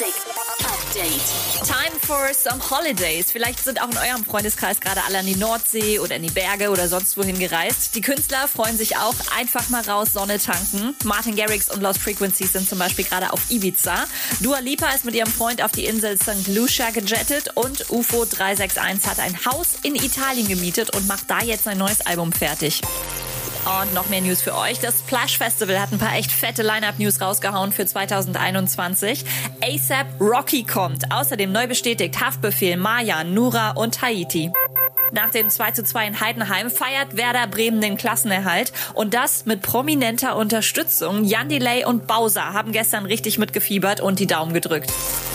Music Update. Time for some holidays. Vielleicht sind auch in eurem Freundeskreis gerade alle an die Nordsee oder in die Berge oder sonst wohin gereist. Die Künstler freuen sich auch. Einfach mal raus, Sonne tanken. Martin Garrix und Lost Frequencies sind zum Beispiel gerade auf Ibiza. Dua Lipa ist mit ihrem Freund auf die Insel St. Lucia gejettet und UFO 361 hat ein Haus in Italien gemietet und macht da jetzt ein neues Album fertig. Und noch mehr News für euch. Das Splash Festival hat ein paar echt fette Line-Up-News rausgehauen für 2021. ASAP Rocky kommt. Außerdem neu bestätigt Haftbefehl, Maya, Nura und Haiti. Nach dem 2 zu 2 in Heidenheim feiert Werder Bremen den Klassenerhalt und das mit prominenter Unterstützung. Jan Delay und Bowser haben gestern richtig mitgefiebert und die Daumen gedrückt.